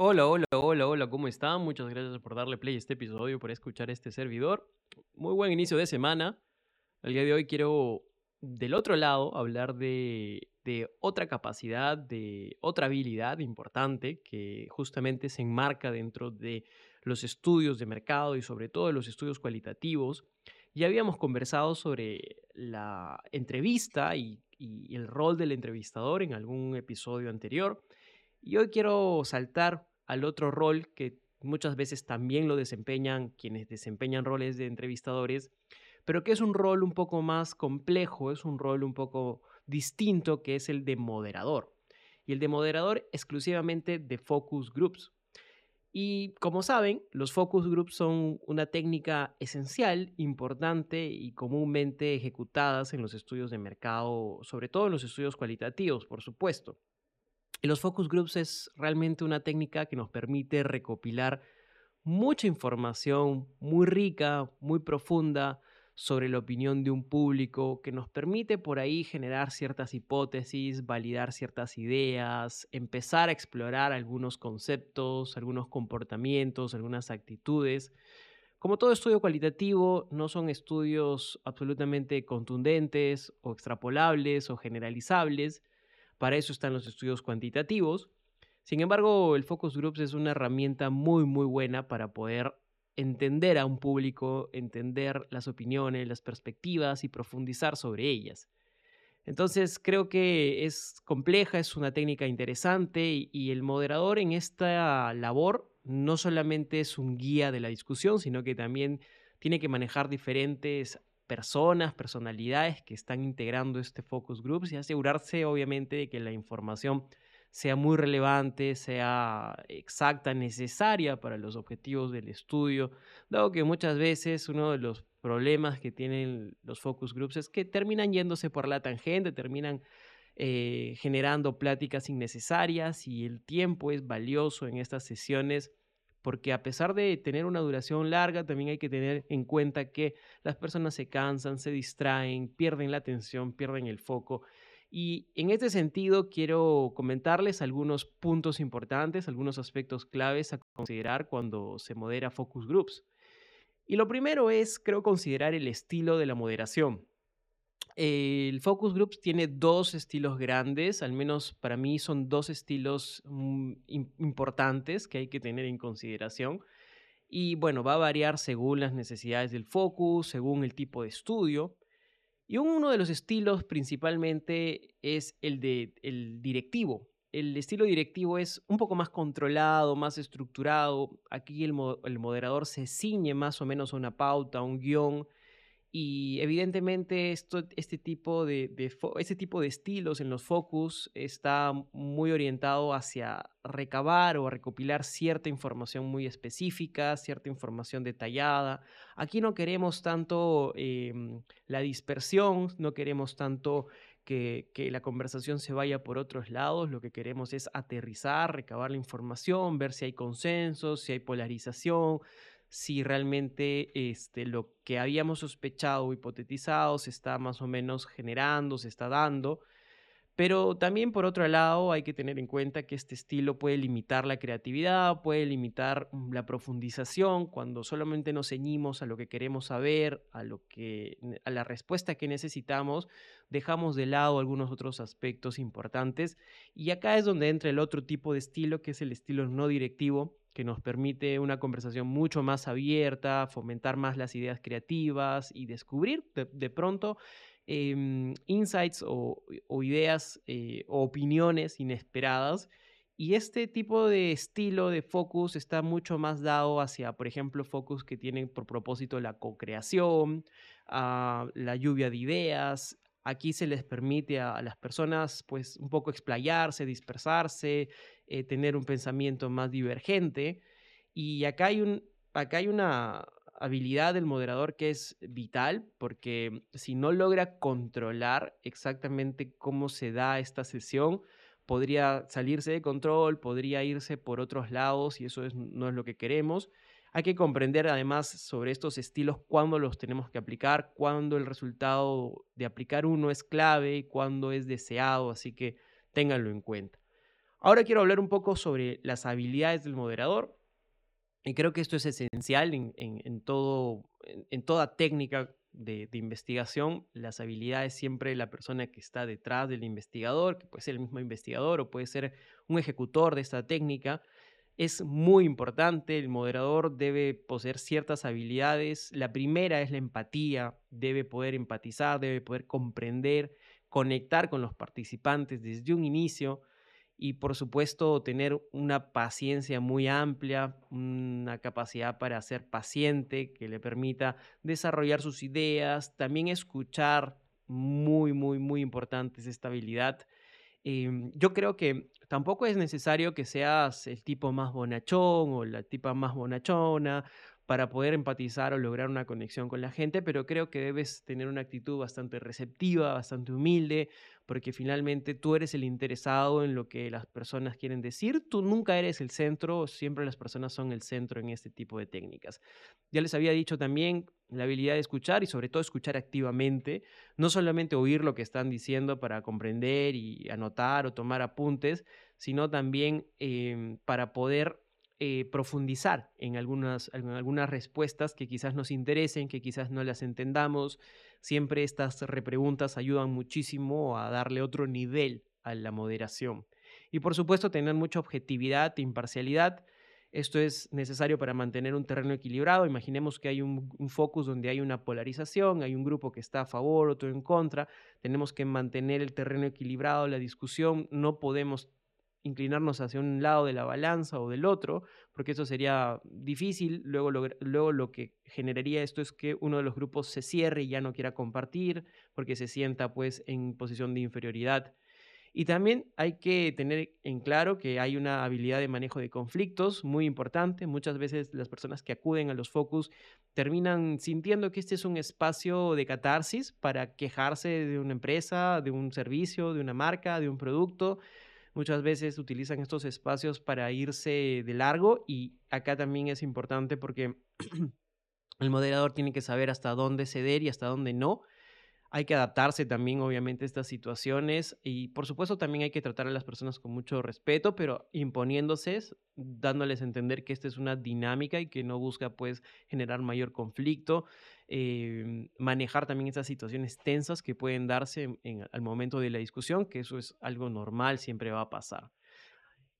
Hola, hola, hola, hola, ¿cómo están? Muchas gracias por darle play a este episodio, por escuchar este servidor. Muy buen inicio de semana. El día de hoy quiero, del otro lado, hablar de, otra capacidad, de otra habilidad importante que justamente se enmarca dentro de los estudios de mercado y sobre todo de los estudios cualitativos. Ya habíamos conversado sobre la entrevista y el rol del entrevistador en algún episodio anterior. Y hoy quiero saltar al otro rol que muchas veces también lo desempeñan quienes desempeñan roles de entrevistadores, pero que es un rol un poco más complejo, es un rol un poco distinto, que es el de moderador. Y el de moderador exclusivamente de focus groups. Y como saben, los focus groups son una técnica esencial, importante y comúnmente ejecutadas en los estudios de mercado, sobre todo en los estudios cualitativos, por supuesto. Los focus groups es realmente una técnica que nos permite recopilar mucha información muy rica, muy profunda sobre la opinión de un público, que nos permite por ahí generar ciertas hipótesis, validar ciertas ideas, empezar a explorar algunos conceptos, algunos comportamientos, algunas actitudes. Como todo estudio cualitativo, no son estudios absolutamente contundentes o extrapolables o generalizables, para eso están los estudios cuantitativos. Sin embargo, el focus groups es una herramienta muy, muy buena para poder entender a un público, entender las opiniones, las perspectivas y profundizar sobre ellas. Entonces creo que es compleja, es una técnica interesante y, el moderador en esta labor no solamente es un guía de la discusión, sino que también tiene que manejar diferentes personas, personalidades que están integrando este focus groups y asegurarse obviamente de que la información sea muy relevante, sea exacta, necesaria para los objetivos del estudio, dado que muchas veces uno de los problemas que tienen los focus groups es que terminan yéndose por la tangente, terminan eh, generando pláticas innecesarias y el tiempo es valioso en estas sesiones porque a pesar de tener una duración larga, también hay que tener en cuenta que las personas se cansan, se distraen, pierden la atención, pierden el foco. Y en este sentido quiero comentarles algunos puntos importantes, algunos aspectos claves a considerar cuando se modera focus groups. Y lo primero es, creo, considerar el estilo de la moderación. El Focus Groups tiene dos estilos grandes, al menos para mí son dos estilos mm, importantes que hay que tener en consideración. Y bueno, va a variar según las necesidades del focus, según el tipo de estudio. Y uno de los estilos principalmente es el de el directivo. El estilo directivo es un poco más controlado, más estructurado. Aquí el, el moderador se ciñe más o menos a una pauta, a un guion y evidentemente este, tipo de, este tipo de estilos en los focus está muy orientado hacia recabar o recopilar cierta información muy específica, cierta información detallada. Aquí no queremos tanto em, la dispersión, no queremos tanto que, que, la conversación se vaya por otros lados, lo que queremos es aterrizar, recabar la información, ver si hay consensos, si hay polarización, si realmente este, lo que habíamos sospechado o hipotetizado se está más o menos generando, se está dando. Pero también por otro lado hay que tener en cuenta que este estilo puede limitar la creatividad, puede limitar mm, la profundización cuando solamente nos ceñimos a lo que queremos saber, a, lo que, a la respuesta que necesitamos, dejamos de lado algunos otros aspectos importantes. Y acá es donde entra el otro tipo de estilo, que es el estilo no directivo, que nos permite una conversación mucho más abierta, fomentar más las ideas creativas y descubrir de, pronto em, insights o, ideas eh, o opiniones inesperadas. Y este tipo de estilo de focus está mucho más dado hacia, por ejemplo, focus que tienen por propósito la co-creación, ah, la lluvia de ideas, Aquí se les permite a, las personas pues un poco explayarse, dispersarse, eh, tener un pensamiento más divergente. Y acá hay, un, acá hay una habilidad del moderador que es vital porque si no logra controlar exactamente cómo se da esta sesión, podría salirse de control, podría irse por otros lados y eso no es lo que queremos. Hay que comprender además sobre estos estilos cuándo los tenemos que aplicar, cuándo el resultado de aplicar uno es clave y cuándo es deseado, así que ténganlo en cuenta. Ahora quiero hablar un poco sobre las habilidades del moderador. Y creo que esto es esencial en, todo, en, toda técnica de, investigación. Las habilidades siempre de la persona que está detrás del investigador, que puede ser el mismo investigador o puede ser un ejecutor de esta técnica, es muy importante. El moderador debe poseer ciertas habilidades. La primera es la empatía. Debe poder empatizar, debe poder comprender, conectar con los participantes desde un inicio y por supuesto tener una paciencia muy amplia, una capacidad para ser paciente que le permita desarrollar sus ideas, también escuchar, muy, muy, muy importante esta habilidad. Em, yo creo que tampoco es necesario que seas el tipo más bonachón o la tipa más bonachona para poder empatizar o lograr una conexión con la gente, pero creo que debes tener una actitud bastante receptiva, bastante humilde, porque finalmente tú eres el interesado en lo que las personas quieren decir, tú nunca eres el centro, siempre las personas son el centro en este tipo de técnicas. Ya les había dicho también la habilidad de escuchar y sobre todo escuchar activamente, no solamente oír lo que están diciendo para comprender y anotar o tomar apuntes, sino también em, para poder eh, profundizar en algunas, en algunas respuestas que quizás nos interesen, que quizás no las entendamos. Siempre estas repreguntas ayudan muchísimo a darle otro nivel a la moderación. Y por supuesto, tener mucha objetividad e imparcialidad. Esto es necesario para mantener un terreno equilibrado. Imaginemos que hay un, un, focus donde hay una polarización, hay un grupo que está a favor, otro en contra. Tenemos que mantener el terreno equilibrado, la discusión. No podemos inclinarnos hacia un lado de la balanza o del otro, porque eso sería difícil. Luego lo, luego lo que generaría esto es que uno de los grupos se cierre y ya no quiera compartir, porque se sienta pues en posición de inferioridad. Y también hay que tener en claro que hay una habilidad de manejo de conflictos muy importante. Muchas veces las personas que acuden a los focus terminan sintiendo que este es un espacio de catarsis para quejarse de una empresa, de un servicio, de una marca, de un producto muchas veces utilizan estos espacios para irse de largo y acá también es importante porque el moderador tiene que saber hasta dónde ceder y hasta dónde no. Hay que adaptarse también, obviamente, a estas situaciones y, por supuesto, también hay que tratar a las personas con mucho respeto, pero imponiéndose, dándoles a entender que esta es una dinámica y que no busca, pues, generar mayor conflicto. Em, manejar también esas situaciones tensas que pueden darse al momento de la discusión, que eso es algo normal, siempre va a pasar.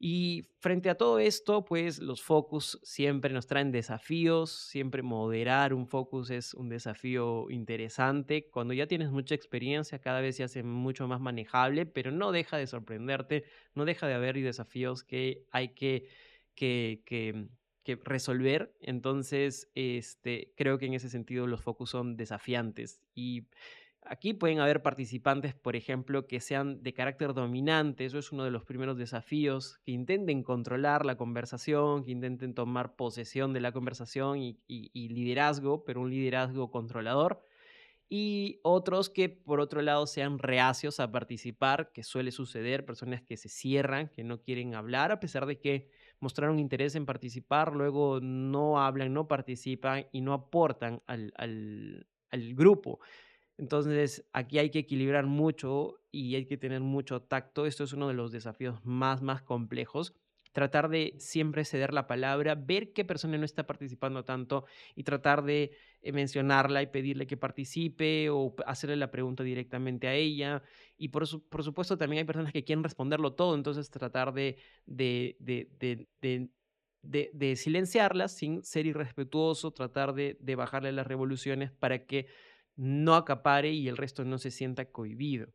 Y frente a todo esto, pues los focus siempre nos traen desafíos, siempre moderar un focus es un desafío interesante. Cuando ya tienes mucha experiencia, cada vez se hace mucho más manejable, pero no deja de sorprenderte, no deja de haber desafíos que hay que, que, que resolver. Entonces, este, creo que en ese sentido los focus son desafiantes. Y aquí pueden haber participantes, por ejemplo, que sean de carácter dominante. Eso es uno de los primeros desafíos, que intenten controlar la conversación, que intenten tomar posesión de la conversación y liderazgo, pero un liderazgo controlador y otros que por otro lado sean reacios a participar, que suele suceder, personas que se cierran, que no quieren hablar, a pesar de que mostraron interés en participar, luego no hablan, no participan y no aportan al, al, grupo. Entonces, aquí hay que equilibrar mucho y hay que tener mucho tacto. Esto es uno de los desafíos más, más complejos tratar de siempre ceder la palabra, ver qué persona no está participando tanto y tratar de eh, mencionarla y pedirle que participe o hacerle la pregunta directamente a ella. Y por, supuesto también hay personas que quieren responderlo todo, entonces tratar de, de, de, de silenciarlas sin ser irrespetuoso, tratar de, bajarle las revoluciones para que no acapare y el resto no se sienta cohibido.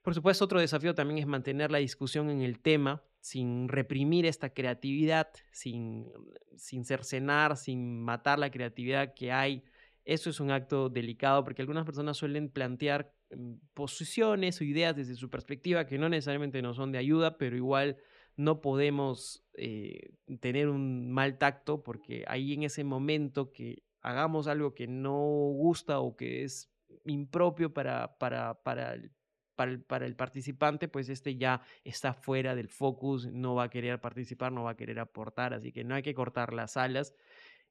Por supuesto, otro desafío también es mantener la discusión en el tema sin reprimir esta creatividad, sin, sin cercenar, sin matar la creatividad que hay. Eso es un acto delicado porque algunas personas suelen plantear mm, posiciones o ideas desde su perspectiva que no necesariamente nos son de ayuda, pero igual no podemos eh, tener un mal tacto porque ahí en ese momento que hagamos algo que no gusta o que es impropio para, para, para, para el, participante, pues este ya está fuera del focus, no va a querer participar, no va a querer aportar, así que no hay que cortar las alas.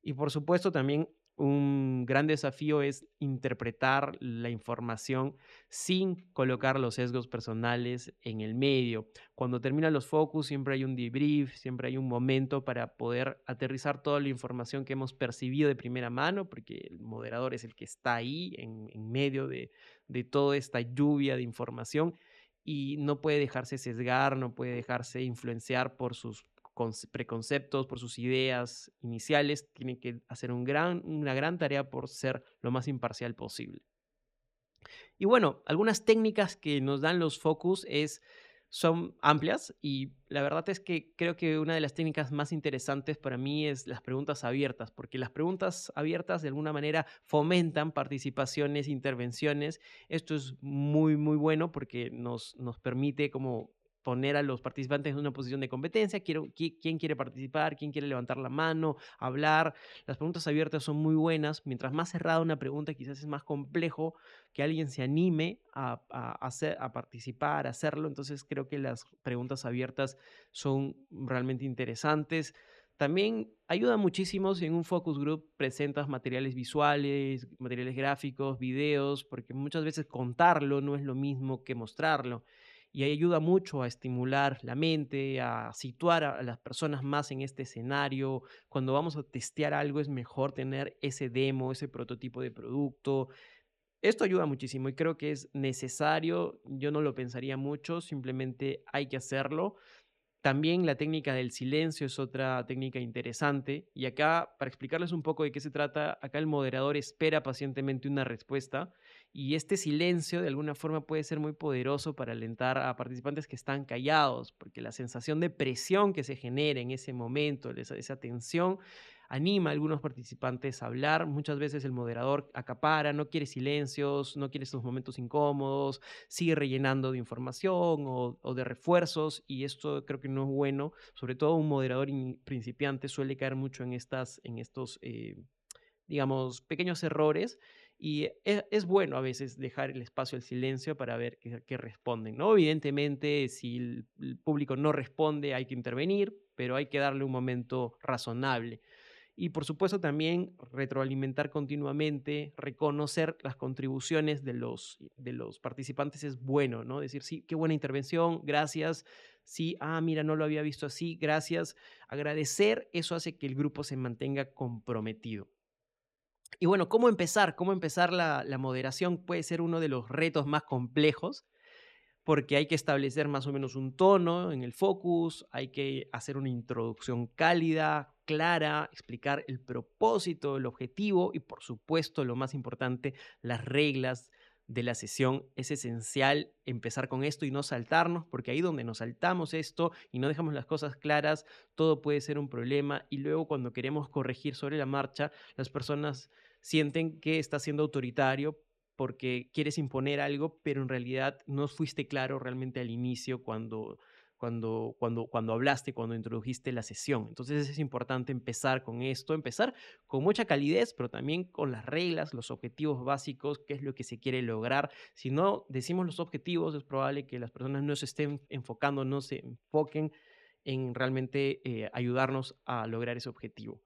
Y por supuesto también un gran desafío es interpretar la información sin colocar los sesgos personales en el medio. Cuando terminan los focus siempre hay un debrief, siempre hay un momento para poder aterrizar toda la información que hemos percibido de primera mano, porque el moderador es el que está ahí en, medio de, de toda esta lluvia de información y no puede dejarse sesgar, no puede dejarse influenciar por sus preconceptos, por sus ideas iniciales, tiene que hacer una gran tarea por ser lo más imparcial posible. Y bueno, algunas técnicas que nos dan los focus es, son amplias y la verdad es que creo que una de las técnicas más interesantes para mí es las preguntas abiertas, porque las preguntas abiertas de alguna manera fomentan participaciones, intervenciones. Esto es muy, muy bueno porque nos, nos permite como poner a los participantes en una posición de competencia, quiero, quién quiere participar, quién quiere levantar la mano, hablar. Las preguntas abiertas son muy buenas. Mientras más cerrada una pregunta, quizás es más complejo que alguien se anime a, hacer, a participar, a hacerlo. Entonces creo que las preguntas abiertas son realmente interesantes. También ayuda muchísimo si en un focus group presentas materiales visuales, materiales gráficos, videos, porque muchas veces contarlo no es lo mismo que mostrarlo y ayuda mucho a estimular la mente, a situar a las personas más en este escenario. Cuando vamos a testear algo es mejor tener ese demo, ese prototipo de producto. Esto ayuda muchísimo y creo que es necesario, yo no lo pensaría mucho, simplemente hay que hacerlo. También la técnica del silencio es otra técnica interesante. Y acá, para explicarles un poco de qué se trata, acá el moderador espera pacientemente una respuesta y este silencio de alguna forma puede ser muy poderoso para alentar a participantes que están callados, porque la sensación de presión que se genera en ese momento, esa, esa tensión, anima a algunos participantes a hablar. Muchas veces el moderador acapara, no quiere silencios, no quiere estos momentos incómodos, sigue rellenando de información o, de refuerzos y esto creo que no es bueno. Sobre todo un moderador principiante suele caer mucho en, estas, en estos, eh, digamos, pequeños errores. Y e, es, bueno a veces dejar el espacio al silencio para ver qué, responden. ¿no? Evidentemente, si el, público no responde, hay que intervenir, pero hay que darle un momento razonable y por supuesto también retroalimentar continuamente, reconocer las contribuciones de los, de los participantes es bueno, ¿no? Decir, sí, qué buena intervención, gracias, sí, ah, mira, no lo había visto así, gracias. Agradecer, eso hace que el grupo se mantenga comprometido. Y bueno, ¿cómo empezar? ¿Cómo empezar la, moderación? Puede ser uno de los retos más complejos porque hay que establecer más o menos un tono en el focus, hay que hacer una introducción cálida, clara, explicar el propósito, el objetivo y por supuesto, lo más importante, las reglas de la sesión. Es esencial empezar con esto y no saltarnos, porque ahí donde nos saltamos esto y no dejamos las cosas claras, todo puede ser un problema y luego cuando queremos corregir sobre la marcha, las personas sienten que está siendo autoritario porque quieres imponer algo, pero en realidad no fuiste claro realmente al inicio cuando, cuando, cuando, cuando hablaste, cuando introdujiste la sesión. Entonces es importante empezar con esto, empezar con mucha calidez, pero también con las reglas, los objetivos básicos, qué es lo que se quiere lograr. Si no decimos los objetivos, es probable que las personas no se estén enfocando, no se enfoquen en realmente eh, ayudarnos a lograr ese objetivo.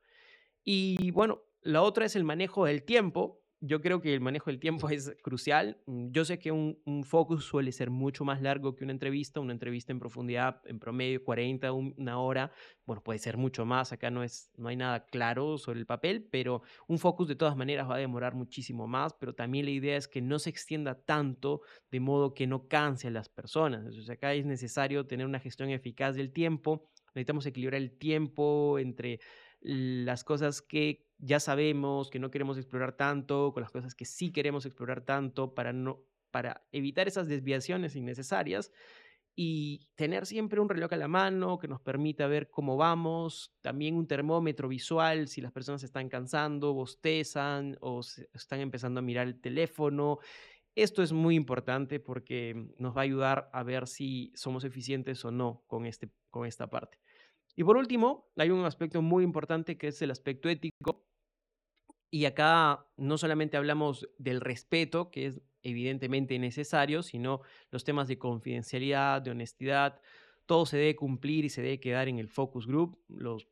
Y bueno, la otra es el manejo del tiempo yo creo que el manejo del tiempo es crucial. Mm, yo sé que un, focus suele ser mucho más largo que una entrevista, una entrevista en profundidad, en promedio 40, una hora, bueno, puede ser mucho más, acá no, es, no hay nada claro sobre el papel, pero un focus de todas maneras va a demorar muchísimo más, pero también la idea es que no se extienda tanto de modo que no canse a las personas. Entonces acá es necesario tener una gestión eficaz del tiempo, necesitamos equilibrar el tiempo entre las cosas que ya sabemos que no queremos explorar tanto, con las cosas que sí queremos explorar tanto, para, no, para evitar esas desviaciones innecesarias y tener siempre un reloj a la mano que nos permita ver cómo vamos, también un termómetro visual si las personas están cansando, bostezan o están empezando a mirar el teléfono. Esto es muy importante porque nos va a ayudar a ver si somos eficientes o no con, este, con esta parte. Y por último, hay un aspecto muy importante que es el aspecto ético. Y acá no solamente hablamos del respeto, que es evidentemente necesario, sino los temas de confidencialidad, de honestidad. Todo se debe cumplir y se debe quedar en el focus group. Los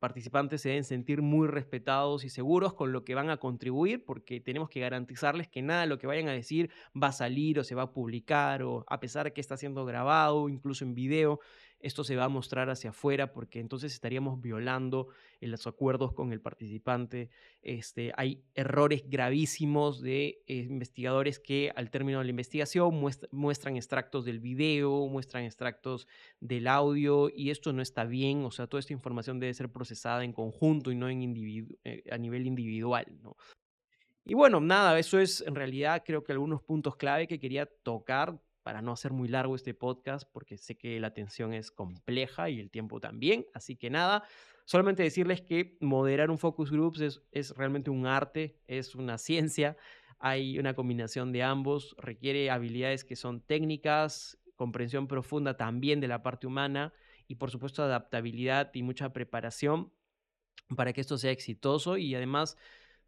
participantes se deben sentir muy respetados y seguros con lo que van a contribuir, porque tenemos que garantizarles que nada de lo que vayan a decir va a salir o se va a publicar, o a pesar de que está siendo grabado, incluso en video, esto se va a mostrar hacia afuera porque entonces estaríamos violando los acuerdos con el participante. Este, hay errores gravísimos de eh, investigadores que al término de la investigación muestran extractos del video, muestran extractos del audio y esto no está bien. O sea, toda esta información debe ser procesada en conjunto y no en eh, a nivel individual. Y bueno, nada, eso es en realidad creo que algunos puntos clave que quería tocar para no hacer muy largo este podcast, porque sé que la atención es compleja y el tiempo también. Así que nada, solamente decirles que moderar un focus groups es, es realmente un arte, es una ciencia. Hay una combinación de ambos, requiere habilidades que son técnicas, comprensión profunda también de la parte humana y por supuesto adaptabilidad y mucha preparación para que esto sea exitoso y además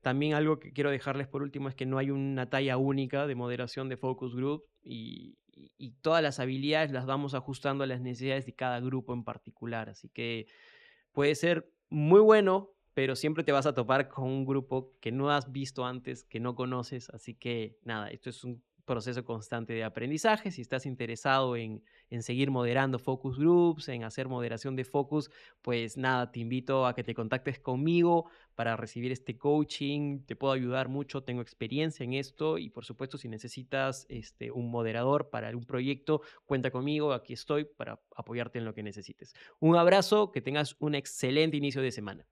también algo que quiero dejarles por último es que no hay una talla única de moderación de focus group y, y, todas las habilidades las vamos ajustando a las necesidades de cada grupo en particular. Así que puede ser muy bueno, pero siempre te vas a topar con un grupo que no has visto antes, que no conoces. Así que nada, esto es un proceso constante de aprendizaje. Si estás interesado en, en, seguir moderando focus groups, en hacer moderación de focus, pues nada, te invito a que te contactes conmigo para recibir este coaching. Te puedo ayudar mucho, tengo experiencia en esto y por supuesto si necesitas este, un moderador para un proyecto, cuenta conmigo, aquí estoy para apoyarte en lo que necesites. Un abrazo, que tengas un excelente inicio de semana.